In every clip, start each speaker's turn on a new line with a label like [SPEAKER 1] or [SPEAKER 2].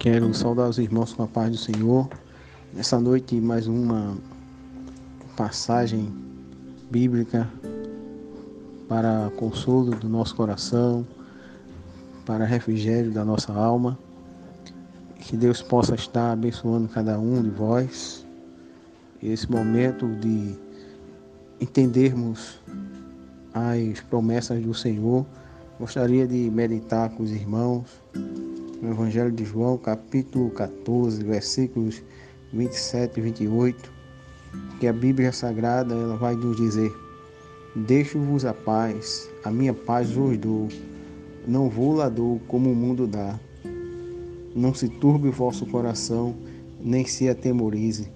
[SPEAKER 1] Quero saudar os irmãos com a paz do Senhor. Nessa noite, mais uma passagem bíblica para consolo do nosso coração, para refrigério da nossa alma. Que Deus possa estar abençoando cada um de vós. Esse momento de entendermos as promessas do Senhor. Gostaria de meditar com os irmãos no Evangelho de João, capítulo 14, versículos 27 e 28, que a Bíblia Sagrada ela vai nos dizer: Deixo-vos a paz, a minha paz vos dou, não vou lá dou como o mundo dá. Não se turbe o vosso coração, nem se atemorize.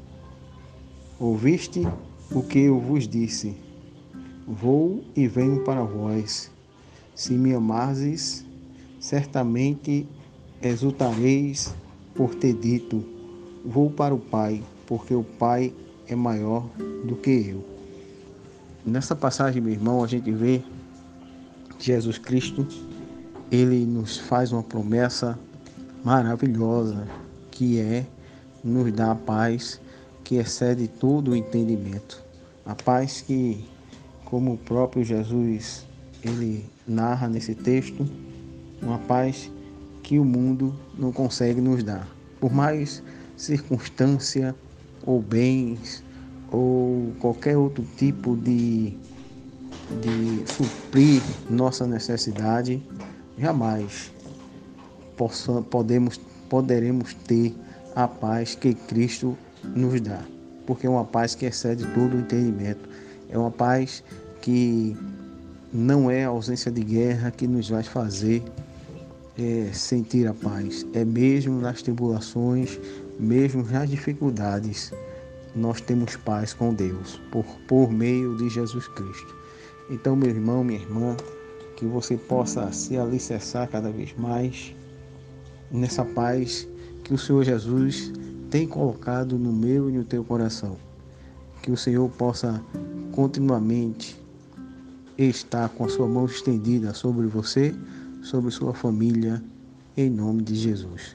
[SPEAKER 1] Ouviste o que eu vos disse? Vou e venho para vós. Se me amardes, certamente exultareis por ter dito: Vou para o Pai, porque o Pai é maior do que eu. Nessa passagem, meu irmão, a gente vê Jesus Cristo, ele nos faz uma promessa maravilhosa, que é nos dar a paz que excede todo o entendimento. A paz que, como o próprio Jesus ele narra nesse texto, uma paz que o mundo não consegue nos dar. Por mais circunstância ou bens ou qualquer outro tipo de, de suprir nossa necessidade, jamais possa, podemos, poderemos ter a paz que Cristo nos dá. Porque é uma paz que excede todo o entendimento. É uma paz que não é a ausência de guerra que nos vai fazer é, sentir a paz. É mesmo nas tribulações, mesmo nas dificuldades, nós temos paz com Deus, por, por meio de Jesus Cristo. Então, meu irmão, minha irmã, que você possa se alicerçar cada vez mais nessa paz que o Senhor Jesus tem colocado no meu e no teu coração. Que o Senhor possa continuamente estar com a sua mão estendida sobre você sobre sua família, em nome de Jesus.